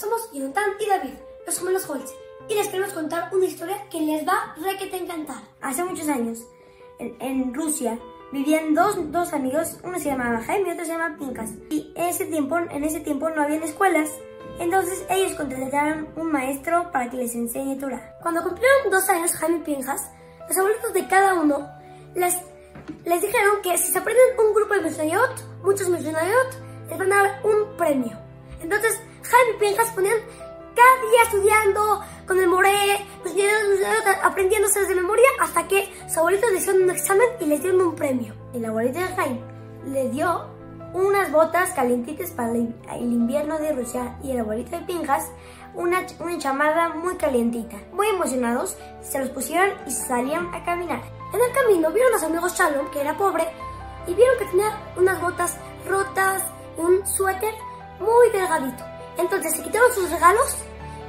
somos Jonathan y David, los gemelos Holtz, y les queremos contar una historia que les va re que te encantar. Hace muchos años, en, en Rusia, vivían dos, dos, amigos, uno se llamaba Jaime y otro se llamaba Pinkas. Y en ese tiempo, en ese tiempo no había escuelas, entonces ellos contrataron un maestro para que les enseñe Torah. Cuando cumplieron dos años Jaime y Pinkas, los abuelitos de cada uno les, les dijeron que si se aprenden un grupo de Mishnayot, muchos Mishnayot, les van a dar un premio. Entonces Y Pinjas ponían cada día estudiando con el moré, aprendiéndose de memoria, hasta que su abuelito le hicieron un examen y le dieron un premio. El abuelito de Jaime le dio unas botas calientitas para el invierno de Rusia y el abuelito de Pinjas una, una chamada muy calientita. Muy emocionados, se los pusieron y salían a caminar. En el camino vieron a los amigos Shalom, que era pobre, y vieron que tenía unas botas rotas y un suéter muy delgadito. Entonces se quitaron sus regalos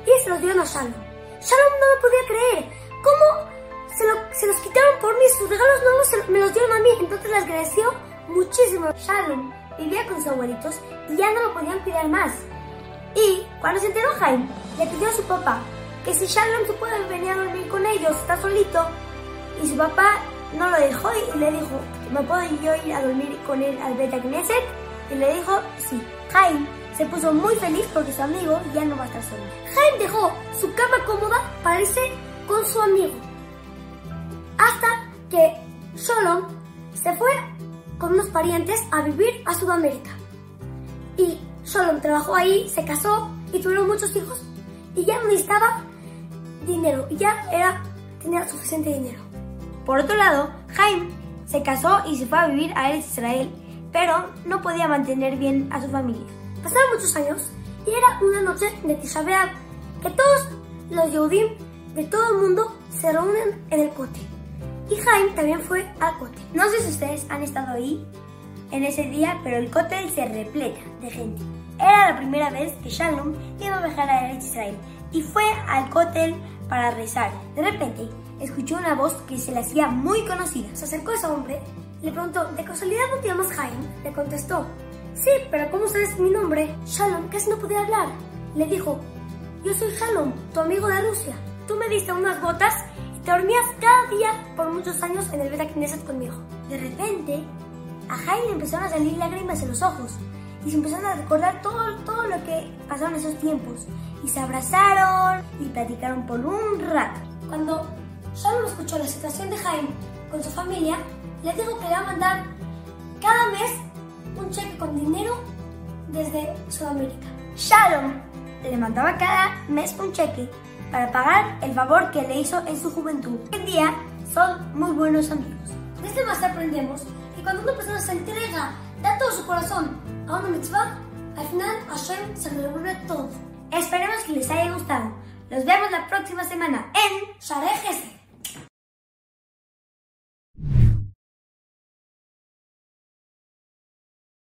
y se los dieron a Shalom. Shalom no lo podía creer. ¿Cómo se, los quitaron por mí? Sus regalos no me los dieron a mí. Entonces les agradeció muchísimo. Shalom vivía con sus abuelitos y ya no lo podían cuidar más. Y cuando se enteró Jaime, le pidió a su papá que si Shalom se puede venir a dormir con ellos, está solito. Y su papá no lo dejó y le dijo, ¿me puedo yo ir a dormir con él al Beta Knesset? Y le dijo, sí. Jaime se puso muy feliz porque su amigo ya no va a estar solo. Jaime dejó su cama cómoda para irse con su amigo. Hasta que Shalom se fue con unos parientes a vivir a Sudamérica. Y Shalom trabajó ahí, se casó y tuvieron muchos hijos. Y ya no necesitaba dinero, ya era, tenía suficiente dinero. Por otro lado, Jaime se casó y se fue a vivir a Israel, pero no podía mantener bien a su familia. Pasaron muchos años y era una noche de Tisha que todos los Yehudim de todo el mundo se reúnen en el cote. Y Jaime también fue al cote. No sé si ustedes han estado ahí en ese día, pero el cóctel se repleta de gente. Era la primera vez que Shalom iba a viajar a Israel y fue al cóctel para rezar. De repente, escuchó una voz que se le hacía muy conocida. Se acercó a ese hombre, le preguntó, ¿de casualidad no te llamas Jaime? Le contestó, Sí, pero ¿cómo sabes mi nombre? Shalom casi no podía hablar. Le dijo, yo soy Shalom, tu amigo de Rusia. Tú me diste unas botas y te dormías cada día por muchos años en el Beta Knesset conmigo. De repente, a Jaime empezaron a salir lágrimas en los ojos y se empezaron a recordar todo, todo lo que pasaron esos tiempos. Y se abrazaron y platicaron por un rato. Cuando Shalom escuchó la situación de Jaime con su familia, le dijo que le iba a mandar cada mes un cheque con dinero desde Sudamérica. Shalom le mandaba cada mes un cheque para pagar el favor que le hizo en su juventud. Hoy en día son muy buenos amigos. De este más aprendemos que cuando una persona se entrega, da todo su corazón a una mitzvah, al final Hashem se lo devuelve todo. Esperemos que les haya gustado. Nos vemos la próxima semana en Share